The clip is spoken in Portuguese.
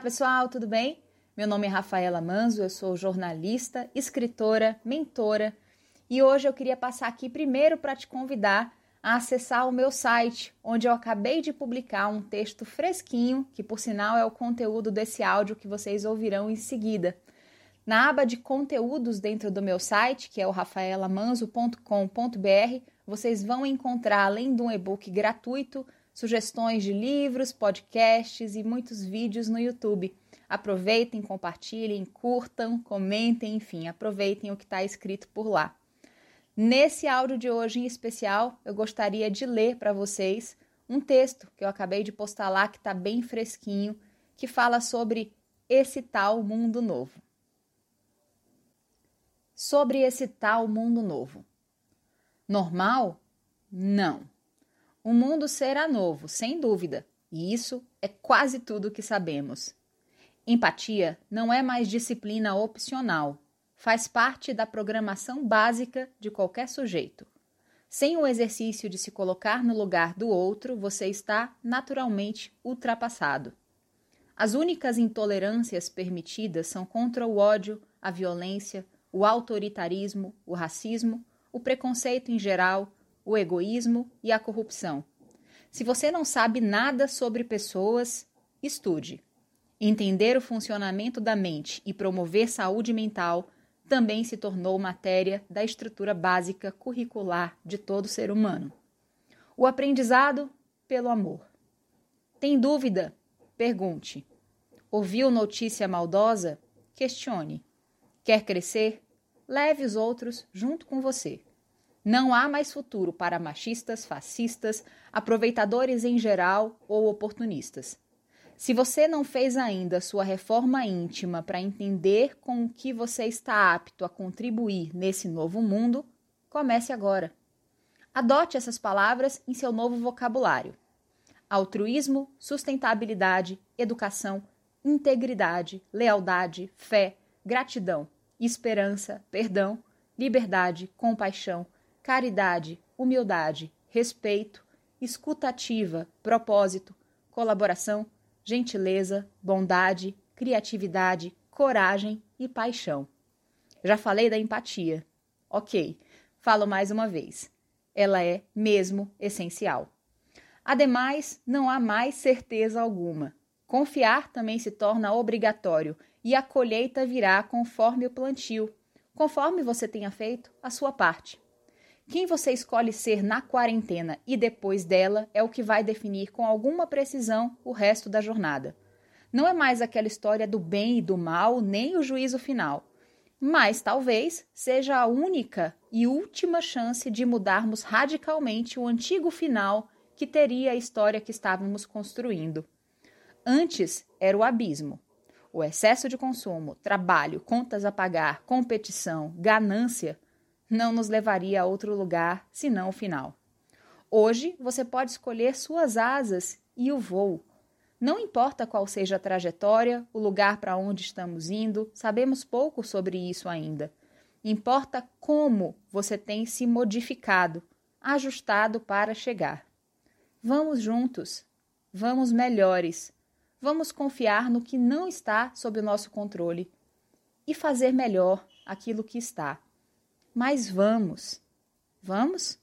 pessoal, tudo bem? Meu nome é Rafaela Manzo, eu sou jornalista, escritora, mentora e hoje eu queria passar aqui primeiro para te convidar a acessar o meu site, onde eu acabei de publicar um texto fresquinho, que por sinal é o conteúdo desse áudio que vocês ouvirão em seguida. Na aba de conteúdos dentro do meu site, que é o rafaelamanzo.com.br, vocês vão encontrar, além de um e-book gratuito, sugestões de livros, podcasts e muitos vídeos no YouTube. Aproveitem, compartilhem, curtam, comentem, enfim, aproveitem o que está escrito por lá. Nesse áudio de hoje em especial, eu gostaria de ler para vocês um texto que eu acabei de postar lá, que está bem fresquinho, que fala sobre esse tal mundo novo sobre esse tal mundo novo. Normal? Não. O mundo será novo, sem dúvida, e isso é quase tudo que sabemos. Empatia não é mais disciplina opcional, faz parte da programação básica de qualquer sujeito. Sem o exercício de se colocar no lugar do outro, você está naturalmente ultrapassado. As únicas intolerâncias permitidas são contra o ódio, a violência, o autoritarismo, o racismo, o preconceito em geral, o egoísmo e a corrupção. Se você não sabe nada sobre pessoas, estude. Entender o funcionamento da mente e promover saúde mental também se tornou matéria da estrutura básica curricular de todo ser humano. O aprendizado pelo amor. Tem dúvida? Pergunte. Ouviu notícia maldosa? Questione. Quer crescer? Leve os outros junto com você. Não há mais futuro para machistas, fascistas, aproveitadores em geral ou oportunistas. Se você não fez ainda sua reforma íntima para entender com o que você está apto a contribuir nesse novo mundo, comece agora. Adote essas palavras em seu novo vocabulário: altruísmo, sustentabilidade, educação, integridade, lealdade, fé, gratidão, esperança, perdão, liberdade, compaixão, caridade, humildade, respeito, escutativa, propósito, colaboração, gentileza, bondade, criatividade, coragem e paixão. Já falei da empatia. Ok, falo mais uma vez. Ela é mesmo essencial. Ademais, não há mais certeza alguma. Confiar também se torna obrigatório e a colheita virá conforme o plantio, conforme você tenha feito a sua parte. Quem você escolhe ser na quarentena e depois dela é o que vai definir com alguma precisão o resto da jornada. Não é mais aquela história do bem e do mal, nem o juízo final. Mas talvez seja a única e última chance de mudarmos radicalmente o antigo final que teria a história que estávamos construindo. Antes era o abismo. O excesso de consumo, trabalho, contas a pagar, competição, ganância não nos levaria a outro lugar senão o final. Hoje você pode escolher suas asas e o voo. Não importa qual seja a trajetória, o lugar para onde estamos indo, sabemos pouco sobre isso ainda. Importa como você tem se modificado, ajustado para chegar. Vamos juntos, vamos melhores vamos confiar no que não está sob o nosso controle e fazer melhor aquilo que está. Mas vamos. Vamos?